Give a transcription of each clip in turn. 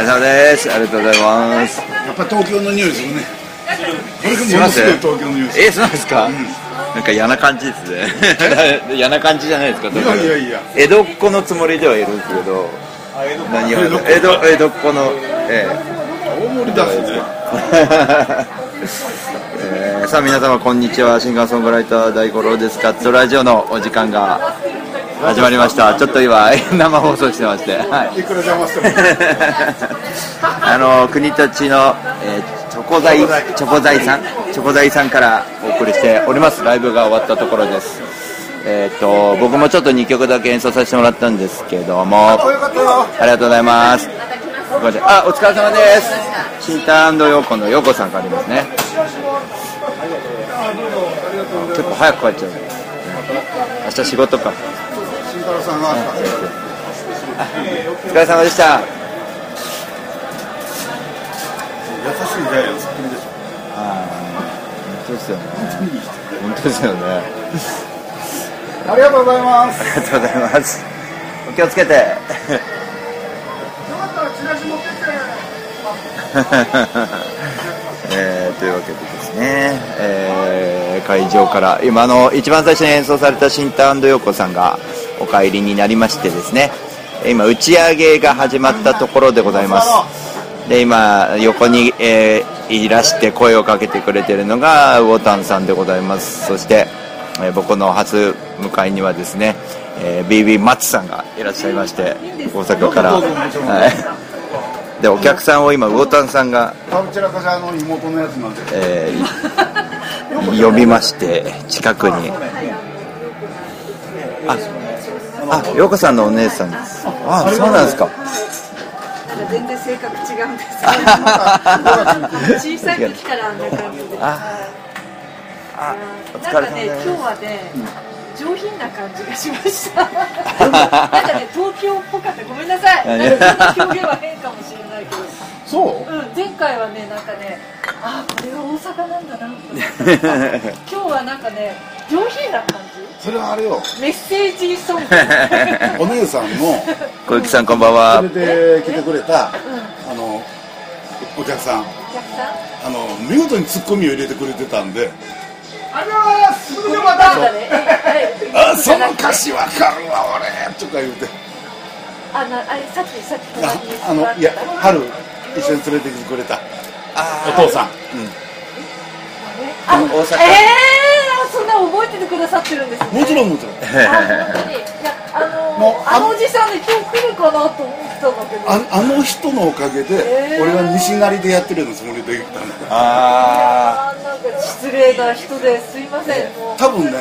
れ様です。ありがとうございます。やっぱ東京の匂いするねこれものすごい東京の匂いするえそうなんですか、なんか嫌な感じですね。嫌な感じじゃないですかいやいやいや。江戸っ子のつもりではいるんですけど。何を江戸江戸っ子のえ大盛りだしね。ええ。ー さあ皆様こんにちは。シンガーソングライター大五郎です。カットラジオのお時間が始まりました。ちょっと今 生放送してまして。はい。いくら邪魔してもあの国立の、えーチョコ材チョコ材さんチョコ材さんからお送りしております。ライブが終わったところです。えっ、と僕もちょっと2曲だけ演奏させてもらったんですけども。ありがとうございます。あお疲れ様です。シンターヨーコのヨーコさんからありますね。結構早く帰っちゃう。明日仕事か慎太郎さんがお疲れ様でした。優しいジャイアンツっぷりでしょ。本当ですよね。本当ですよね。ありがとうございます。ありがとうございます。お気をつけて。よかったらチラシ持ってって。えーというわけでですね、えー会場から今あの一番最初に演奏されたシンタヨコさんがお帰りになりましてですね今打ち上げが始まったところでございます。で今横に、えーいらして声をかけてくれてるのがウォタンさんでございます。そして、えー僕の初迎えにはですね、えー、BB マッツさんがいらっしゃいまして大阪から、はい、でお客さんを今ウォタンさんがタブチラカジャの妹のやつなんで。えー呼びまして近くに。ああ陽子さんのお姉さんですあそうなんですか全然性格違うんです小さい時からあんな感じで。ああおなんかね、今日はね、上品な感じがしました。なんかね、東京っぽかった。ごめんなさい。表現は変かもしれないけど。そう？うん、前回はね、なんかね、あ、これは大阪なんだなと思って。今日はなんかね、上品な感それはあれよじ。メッセージソング。お姉さんの 小雪さんこんばんはそれで来てくれたあのお客さんお客さん？あの見事にツッコミを入れてくれてたんでありがとうございます。すぐでまた。あその歌詞わかるわ俺とか言うてあ、な、あれ、さっき、さっきあのいや春一緒に連れてきてくれたお父さん。あ、大阪えー、そんな覚えててくださってるんですね。もちろんもちろん。あのああのおじさんね今日来るかなと思ってたんだけど。ああの人のおかげで俺は西成でやってるようなつもりで行ったんだああーなんか失礼な人ですいません。多分ね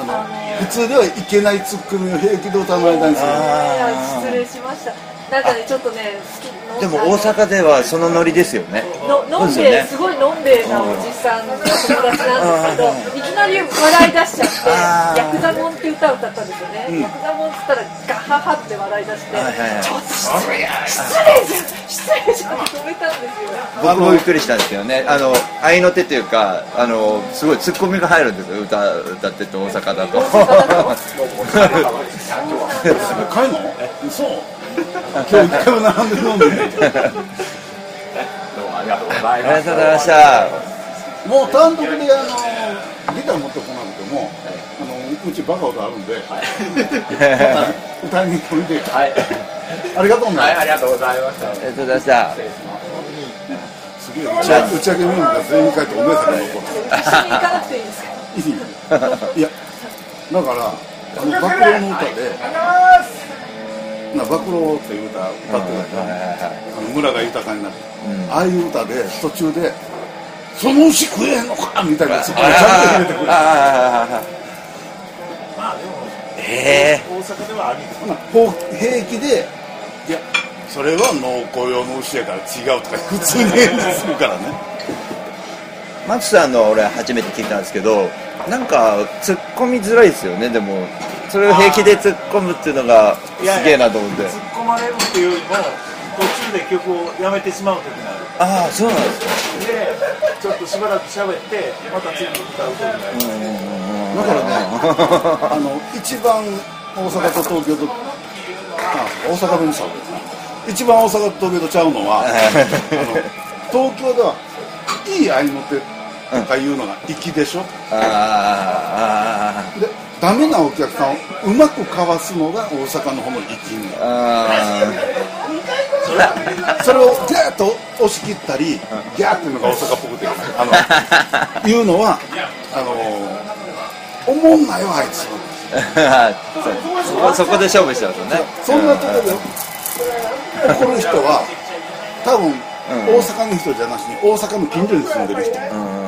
あの普通ではいけないツッコミを平気で歌の間にする。えー失礼しました。なんかねちょっとね好きーでも大阪ではそのノリですよね。ののんべえ、すごいのんべえなおじさんの友達なんですけどいきなり笑い出しちゃってあー「ヤクザモン」って歌を歌ったんですよね、ヤクザモンって言ったらガハハって笑い出して、はいはいはい。ちょっと失礼失礼じゃん失礼じゃんって止めたんですよ。僕もびっくりしたんですよね。あの合いの手というかあのすごいツッコミが入るんですよ歌歌ってて大阪だと。帰るの？そう今日一回も並んで飲んでありがとうございありがとうございました。もう単独であのギター持ってこなくてもあのうちバカ歌あるんでまた歌いに来るではい。ありがとうね、はい、ありがとうございました。ありがとうございました打ち上げメンバー全員帰ってお姉さんが残る一緒に行かなくていいです。かいいいやだからあの暴露の歌でな暴露っていう歌歌ってたあの村が豊かになる、ああいう歌で途中で「その牛食えへんのか!」みたいなそこにちゃんと入れて。くるあえ。大阪ではあり平気で「いやそれは農耕用の牛やから違う」とか 普通に返事するからね。ー、マツさんの俺初めて聞いたんですけどなんか突っ込みづらいですよねでもそれを平気で突っ込むっていうのがすげえなと思って。突っ込まれるっていうよりも、途中で曲をやめてしまう時がある。ああそうなんですか。で、ちょっとしばらく喋って、また次に歌う時がある。だからね あの一番大阪と東京とあ大阪弁にしたわけですね一番大阪と東京とちゃうのは あの東京ではいい合いの手とかいうのが粋でしょ、あー。でダメなお客さんをうまくかわすのが大阪の方の粋んだあそれをギャーッと押し切ったりギャーっていうのが大阪っぽくて。あのいうのはあの思んないよあいつ。ーそこそこで勝負しちゃうとね。そんなところで怒る人は多分大阪の人じゃなしに大阪の近所に住んでる人。うん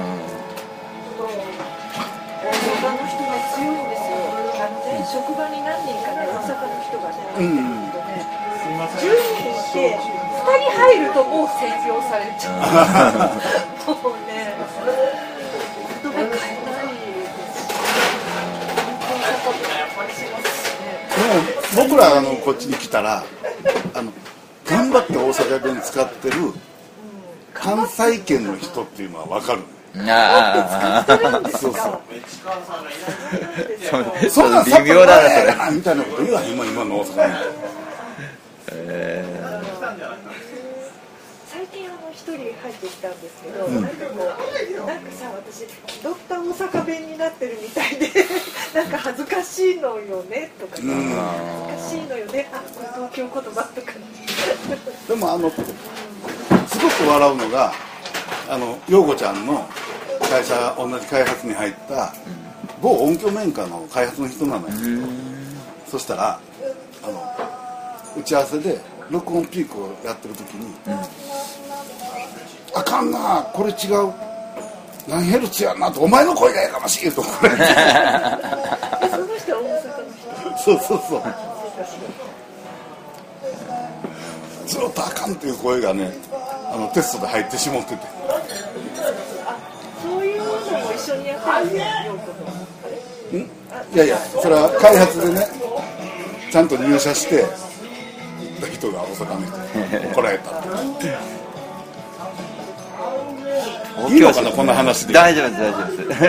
職場に何人かね大阪の人がねうんね10人いて2人入るともう占領されちゃうもうね言葉変えないですねでも僕らあのこっちに来たらあの頑張って大阪弁使ってる関西圏の人っていうのは分かるあ使ってるんですそうそうそうそん。なん。微妙だなそれみたいなこと言わへん。今今の大阪弁え最近あの一人入ってきたん。ですけど、なん。かこうなん。かさ私気取った大阪弁になってるみたいでなん。か恥ずかしいのよねとかさ、うん。恥ずかしいのよねあこれ東京言葉とかでもあのすごく笑うのがあの陽子ちゃん。の会社同じ開発に入った某音響メーカーの開発の人なのよ、そしたらあの打ち合わせで録音ピークをやってる時に「あかんなこれ違う。何ヘルツやんな」と「お前の声がやかましい」と。これでそうそうそう。ずっとあかんっていう声がねあのテストで入ってしもってて緒にやってる。ん。いやいやそれは開発でねちゃんと入社して行った人が大阪の人に怒られたって。いいのかなこんな話で大丈夫です大丈夫です。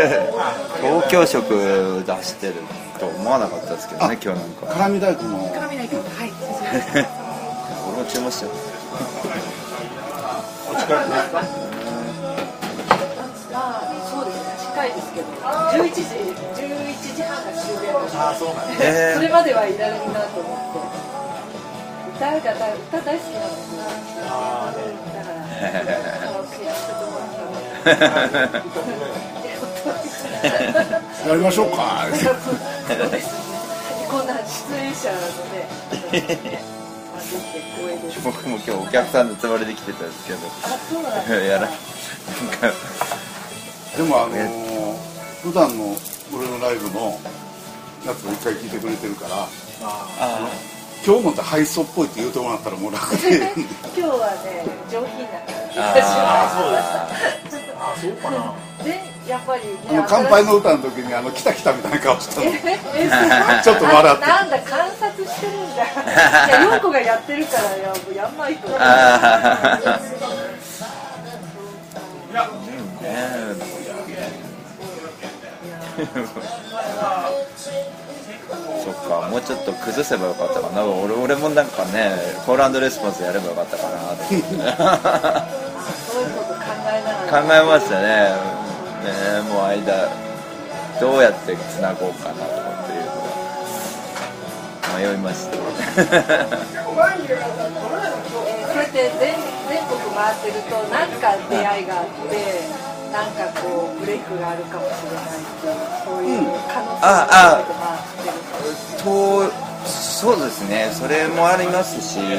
東京色出してると思わなかったですけどね今日なんか辛味大根の絡みないかはい。俺も注文しちゃうま近いですけど11時11時半が終了あそうなんだ えーそれまではいられるなと思って歌が大歌大好きなんですよ。あーねだからカラオケやりましょうか。そうですねこんな出演者の僕も今日お客さんのつもりで来てたんですけど。あそうなんだ。やらなんか。でもあのー普段の俺のライブのやつを一回聞いてくれてるからあ今日のって配送っぽいって言うてもらったらもう楽で。今日はね上品な感じ。がしああそうかな。やっぱりねあの乾杯の歌の時にあの来た来たみたいな顔したのええ ちょっと笑って。なんだ観察してるんだ。いや陽子がやってるからややんないと。あね そっかもうちょっと崩せばよかったかな。俺俺もなんかねコールレスポンスやればよかったかなと思って。考えましたね。ねもう間どうやってつなごうかなとかっていうのは迷いましたえーそうやって 全全国回ってると何か出会いがあってなんかこうブレイクがあるかもしれないそういう可能性ああが回ってるとそうですね。それもありますし、うん、や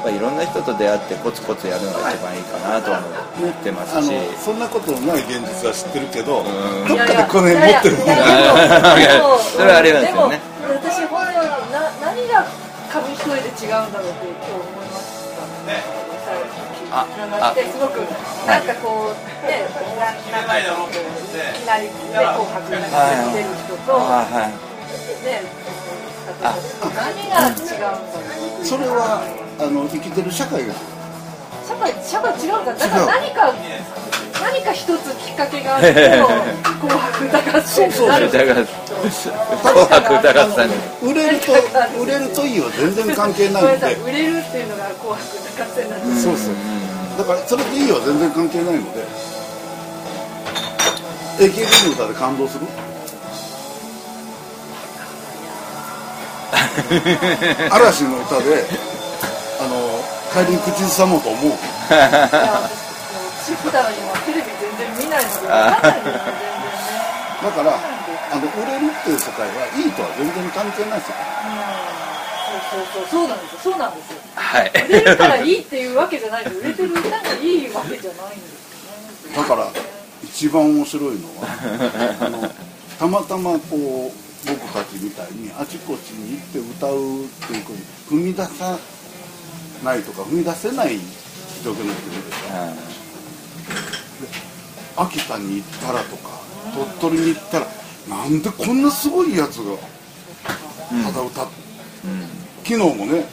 っぱいろんな人と出会ってコツコツやるのが一番いいかなとは思ってますし。そんなことない現実は知ってるけどん。どっかでこの辺持ってるもんいやいやいやでもそれはありますよねでも私本当にな何が紙一重で違うんだろうって今日思いましたねああ。ってすごくなんかこうねな長いのいきなりね紅白に出る人といね何が違うんだろうそれはあの生きてる社会が社会社会違うんだだから何か何何か一つきっかけがあると「紅白歌合戦」になるだから紅白歌合戦売れると売れるといいは全然関係ないんで売れるっていうのが「紅白歌合戦」なんですそうそうだからそれでいいは全然関係ないので。AKB の歌で感動する？嵐の歌であの帰りに口ずさもうと思う。テレビ全然見ないので分かんないんですよ全然ね。だからあの売れるっていう世界はいいとは全然関係ないですよそうそうそうそう。なんですよそうなんですよ。はい。売れるからいいっていうわけじゃないんで売れてる歌がいいわけじゃないんですよね。だから一番面白いのはあのたまたまこう僕たちみたいにあちこちに行って歌うっていうことに踏み出さないとか踏み出せない状況になってるんですよ。秋田に行ったらとか鳥取に行ったらなんでこんなすごいやつがただ歌っ、昨日もね、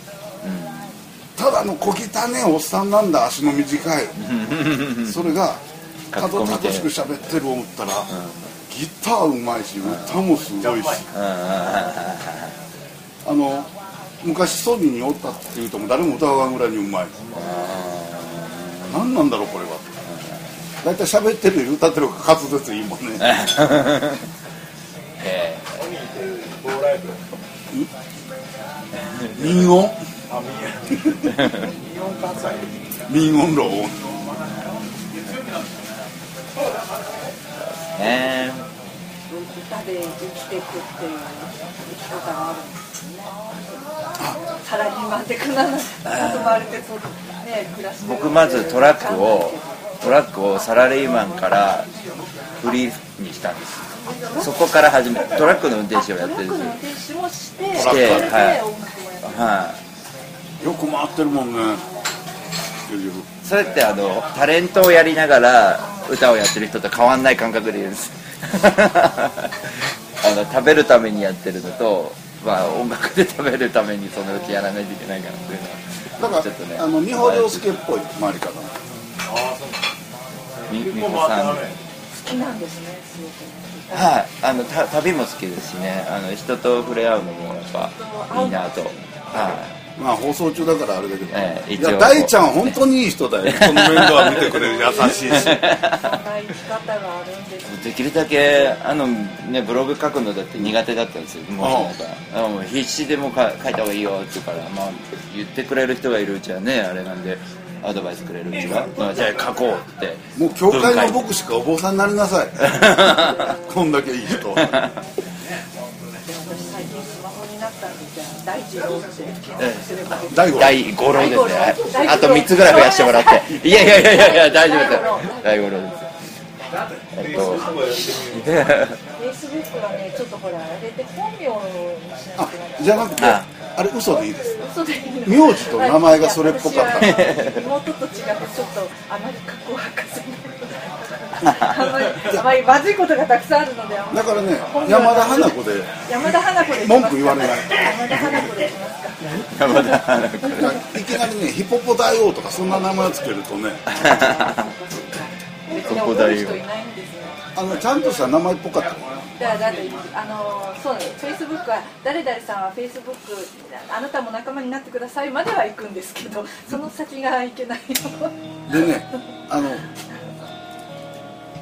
ただの小汚ねおっさんなんだ足の短い。それがかっこ見て角楽しく喋ってる思ったら、ギターうまいし歌もすごいし。あの昔ソニーにおったっていうとも誰も歌わんぐらいにうまい。何なんだろうこれは。大体喋ってるより歌ってる方が滑舌いいもんね。え。棒ライブ民音？民音ロ音えね歌で生きていくっていう生き方があるんですよねサラリーマンって必ずまわれてそうね暮らし僕まずトラックをトラックをサラリーマンからフリーにしたんです。そこから始めトラックの運転手をやってるんトラッですクの運転手もしてしてそれではい。よく回ってるもんね。それってあのタレントをやりながら歌をやってる人と変わんない感覚で言うんです。あの食べるためにやってるのと、まあ、音楽で食べるためにそのうちやらないといけないからっていうのはだかちょっとねらあの二歩涼介っぽい回り方ああそうみ結みこさん。好きなんですねすごく。ねはい、あのた旅も好きですしね。あの人と触れ合うのもやっぱいいなと、はまあ放送中だからあれだけど、いええ一応。や大ちゃん本当にいい人だよ。この面倒は見てくれる優しいし。ですい、できるだけあの、ね、ブログ書くのだって苦手だったんですよ。もう必死でもか書いた方がいいよって言うから、まあ、言ってくれる人がいるうちはねあれなんでアドバイスくれるうちは、まあ、じゃあ書こうって。もう教会の牧師かお坊さんになりなさい。こんだけいい人 第五。郎ですね。あと3つぐらい増やしてもらって。いやいやいやいやいや大丈夫です第五郎です。えっと。そうやってみるフェイスブックはねちょっとほらあれで本名にしなあじゃなくて。ああれ嘘でいいです嘘でいい名字と名前がそれっぽかった。妹と違ってちょっとあまり格好はかせないあまりあまりまずいことがたくさんあるのでだからね山田花子で。山田花子で文句言われない。山田花子でいきます。か山田花子いきなりねヒポポ大王とかそんな名前をつけるとね。別に覚える人いないんですよあのちゃんとした名前っぽかっただだってあのそうねフェイスブックは誰々さんはフェイスブックあなたも仲間になってくださいまでは行くんですけどその先がいけないでねあの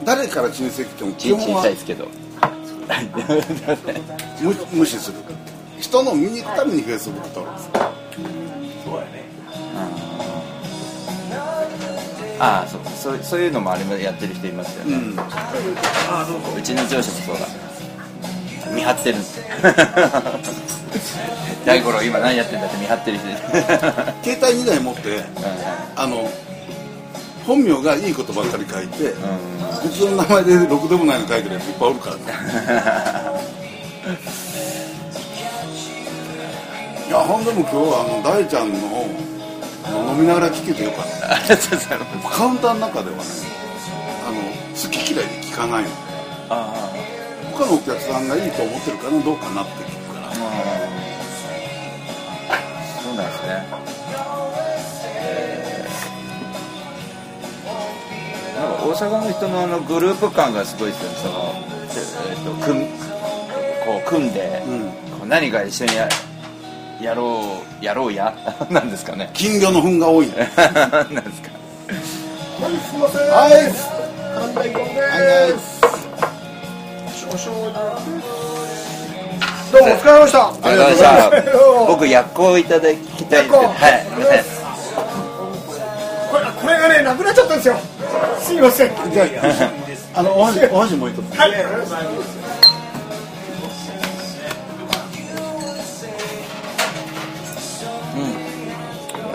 誰から親戚っても基小本はさいですけど。無無視する人の見に行くためにフェイスブック撮るんですそうやね。ああそう。そうそういうのもあれもやってる人いますよね、うん。うちの上司もそうだ。見張ってる。大五郎今何やってんだって見張ってる人 携帯2台持ってあの本名がいいことばっかり書いて、普通の名前でろくでもないの書いてるやついっぱいおるからね。いやほんでも今日はあの大ちゃんの飲みながら聞けてよかった。カウンターの中ではねあの好き嫌いで聞かないのあ他のお客さんがいいと思ってるかなどうかなって大阪の人のあのグループ感がすごいですよね。その、えー、と組んこう組んで、うん。こう何か一緒にややろうやろうやなんですかね。金魚の糞が多い。ね なんですか。はいはい。どうもお疲れ様でした。ありがとうございました。僕薬効いただきたいんで。すはい。すいませんこれがねなくなっちゃったんですよ。すいません。じゃああのお箸お箸もう一つ。はい。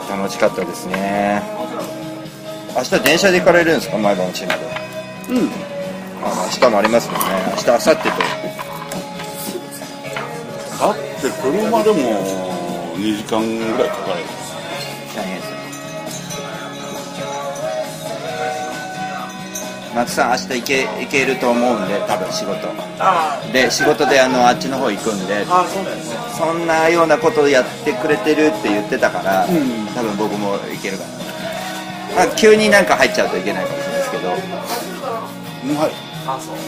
楽しかったですね。明日電車で行かれるんですか前歯のチームで？うん。あの明日もありますもんね。明日明後日と。だって車でも2時間ぐらいかかる松さん明日行け行けると思うんで多分仕事。あで仕事であのあっちの方行くんであそうなんですね。そんなようなことをやってくれてるって言ってたから、ん。多分僕もいけるかな、まあ、急になんか入っちゃうといけないかもしれないですけど。うまい。あそう。う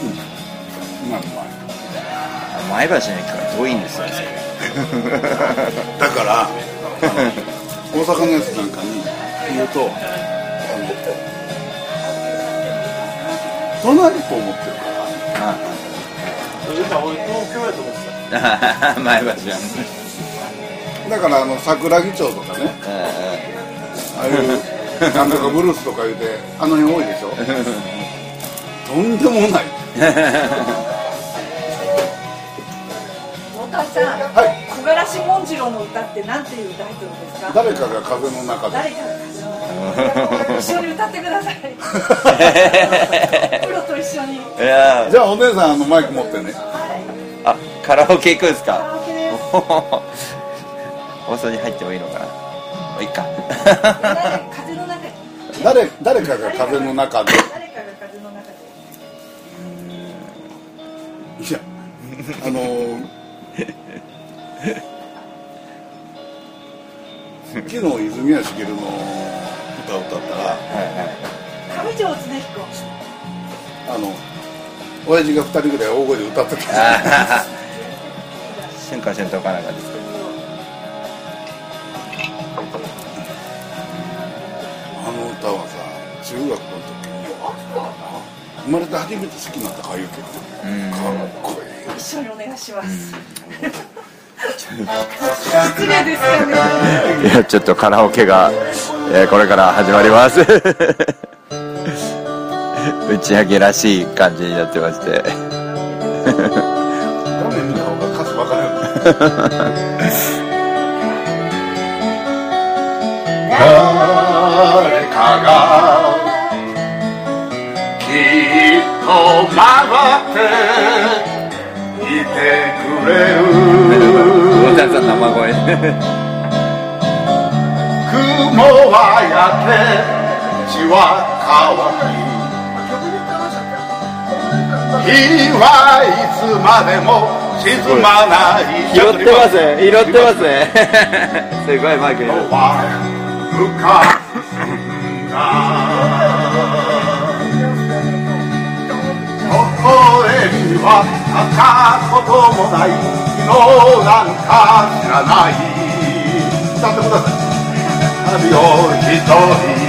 まいうまい前橋の駅から遠いんですよ。だから大阪のやつなんかに言うと隣と思ってるから。今俺東京やと思ってた前橋はだからあの桜木町とかね。ああいうなんとかブルースとか言うてあの辺多いでしょ。とんでもない。太田さん、はい木枯らし紋次郎の歌ってなんていうタイトルですか？誰かが風の中で。誰か。が一緒に歌ってください。プロと一緒に。いや。じゃあお姉さんあのマイク持ってね。あカラオケ行くんですカラか？オケです放送に入ってもいいのかな？まあいいか。誰風の中に誰誰かが風の中で。誰かが風の中で。いやあのー 昨日泉谷しげるの歌を歌ったら上条常彦。あの親父が2人ぐらい大声で歌ってた。あ ー春夏春冬かなんかですかあの歌はさ中学の時に。生まれて初めて好きになった歌謡曲かっこいい。一緒にお願いします 失礼ですかねいやちょっとカラオケが、えーこれから始まります。打ち上げらしい感じになってまして。誰かがきっと曲がっていてくれる大谷さん生声雲はやけ地は乾き日はいつまでも沈まない。拾ってます。ね拾ってます。ね すごいマイクには向かう。んだこれにはなったこともない。昨日なんか知らない。歌ってください。旅を一人。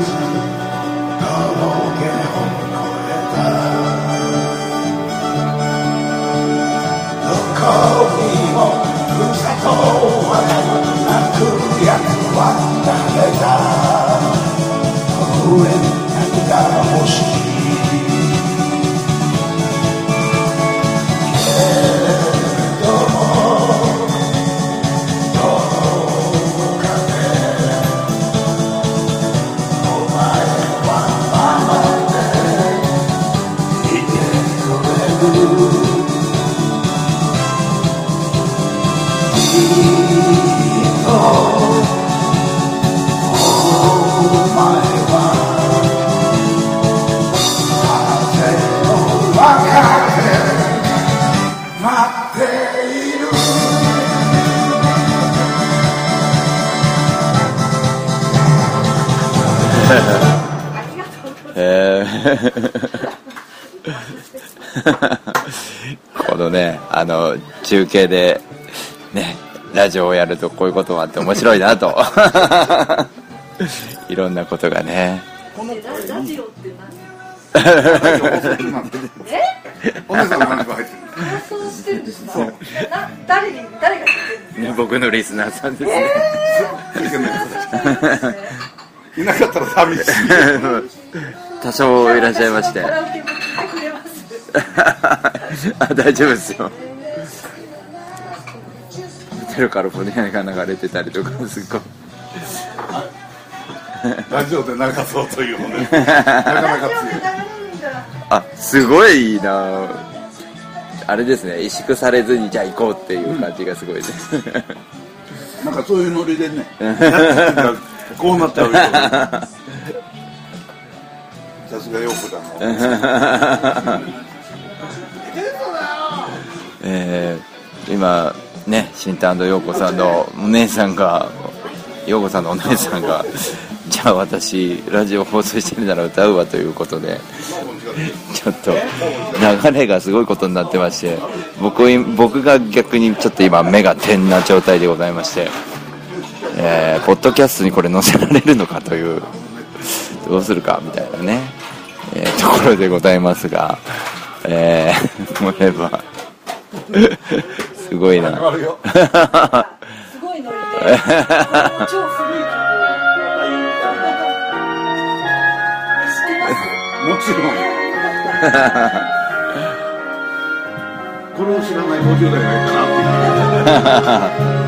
し紋次郎だあの中継でねラジオをやるとこういうこともあって面白いなと。いろんなことがね。このララジオって声え？お姉さんの話が入ってる何放送してるんですかな誰に誰が聞いてるんですね僕のリスナーさんです。ね、かいなかったら寂しい。多少いらっしゃいまして。あ大丈夫ですよホテルカルフォルニアが流れてたりとかすごい。ラジオで流そうというの。ねなかなか強いあすごいいいな。あれですね。萎縮されずにじゃあ行こうっていう感じがすごいです、なんかそういうノリでね。こうなっちゃうよ。さすがよくだな。えー今ね新田陽子さんのお姉さんが陽子さんのお姉さんがじゃあ私ラジオ放送してるなら歌うわということでちょっと流れがすごいことになってまして僕僕が逆にちょっと今目が点な状態でございまして、えーポッドキャストにこれ載せられるのかというどうするかみたいなね、えーところでございますが、えー、思えば すごいな。あるよ。すごいノリで超古い曲を知ってます？もちろんこれを知らない50代がいたなっていう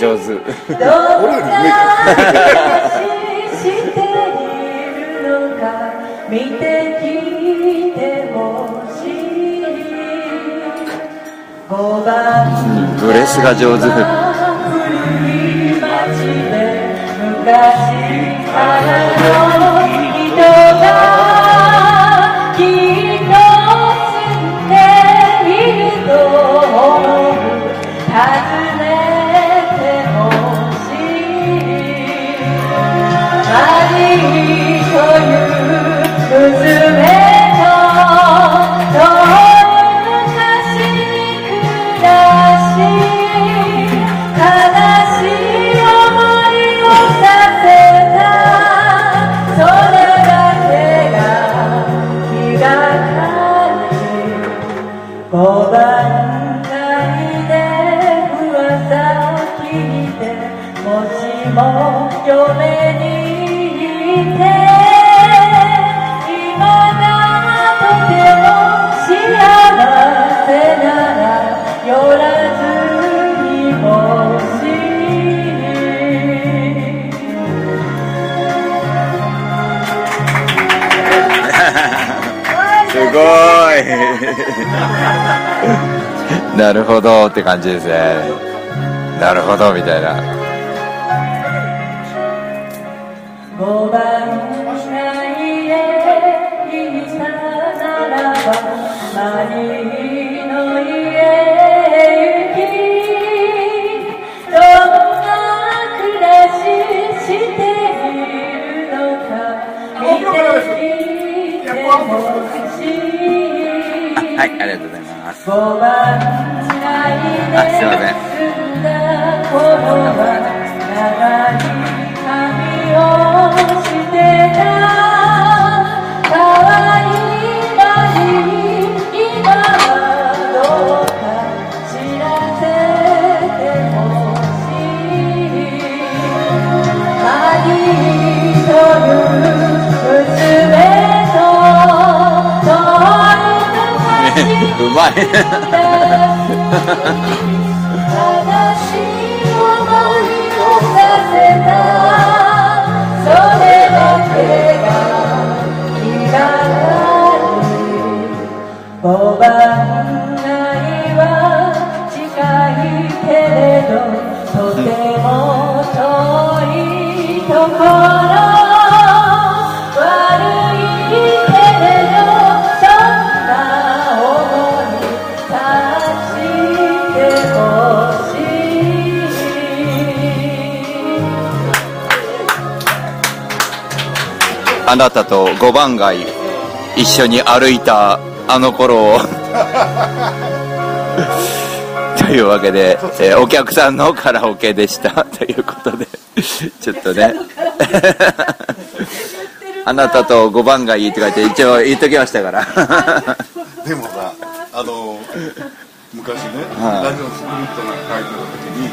上手どんな話しているのか見て聞いてほしい五番ブレスが上手。古い町で昔からの五番街で噂聞いてもしも嫁に行って今がとても幸せなら寄らずにほしいすごい。なるほどって感じですね。なるほどみたいな。五番街へいたならばマリの家へ行きどんな暮らししているのか見ていてほしいはいありがとうございます。五番街ですあいません。住んだ頃は長い髪をうまい。悲しい思いをさせた。それだけが気がかり五番街は近いけれどとても遠いところ。あなたと五番街一緒に歩いたあの頃を。というわけで、えーお客さんのカラオケでした。ということでちょっとね。あなたと五番街って書いて一応言っときましたから。でもさあの昔ね、はい。ラジオスクリプトなんか書いてた時に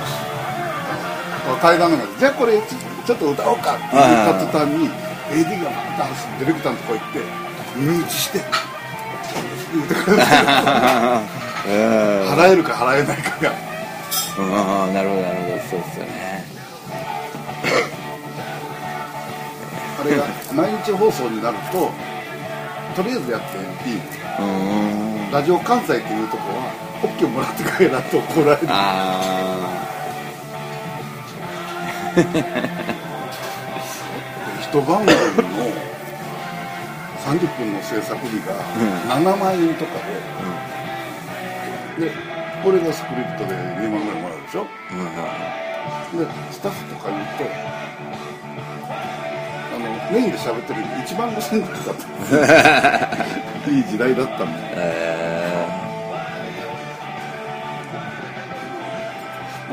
対談の中でじゃあこれちょちょっと歌おうかって言った途端に AD がまたディレクターのとこ行って耳打ちして言ってくれる 払えるか払えないかが。うんなるほどなるほど。そうですよね。あれが毎日放送になるととりあえずやっていいうん。ラジオ関西っていうとこは OK もらって帰らんと怒られる。あ 一番組の30分の制作費が7万円とかで、でこれがスクリプトで2万ぐらいもらうでしょ？でスタッフとか言うとあのメインで喋ってる1万5000円だった。いい時代だったんだえ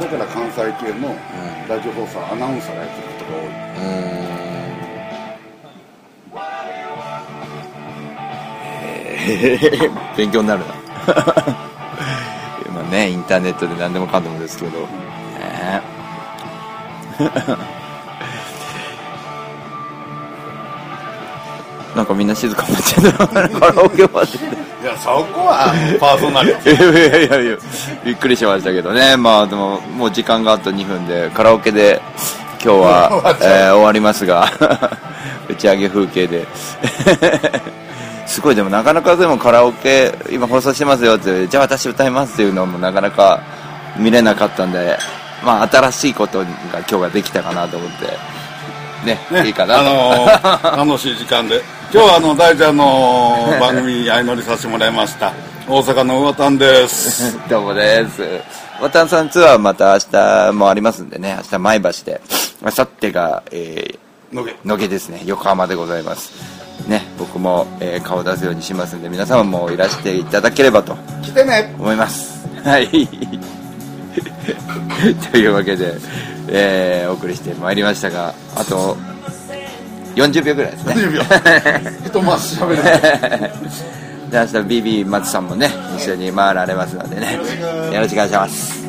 だから関西系のラジオ放送アナウンサーがやってることが多い。ーうんえー勉強になるな。今ねインターネットで何でもかんでもですけど。ね。なんかみんな静かになっちゃったカラオケまで。いやそこはパーソナリティいやいやいやいやびっくりしましたけどね。まあでももう時間があと2分でカラオケで今日は、えー終わりますが 打ち上げ風景ですごい。でもなかなかでもカラオケ今放送してますよってじゃあ私歌いますっていうのもなかなか見れなかったんでまあ新しいことが今日ができたかなと思ってねね。いいかなと、あのー 楽しい時間で。今日はあの大ちゃんの番組に相乗りさせてもらいました。大阪の魚たんです。どうもです。渡さんツアーまた明日もありますんでね、明日前橋で、明後日が、えー、野毛ですね、横浜でございます。ね、僕も、えー顔を出すようにしますんで、皆様もいらしていただければと来てね思います。はい。というわけで、えー、お送りしてまいりましたが、あと、40秒ぐらいですね。10秒 一回し喋るで明日 BB 松さんもね一緒に回られますのでねよろしくお願いします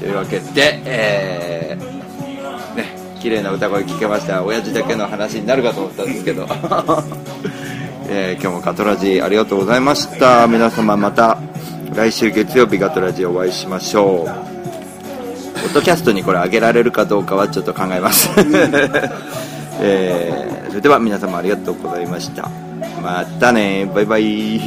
というわけでえー、ね綺麗な歌声聞けました。親父だけの話になるかと思ったんですけど、えー今日もガトラジありがとうございました。皆様また来週月曜日ガトラジお会いしましょう。ポッドキャストにこれ上げられるかどうかはちょっと考えます、えーそれでは皆様ありがとうございました。またね。バイバイ。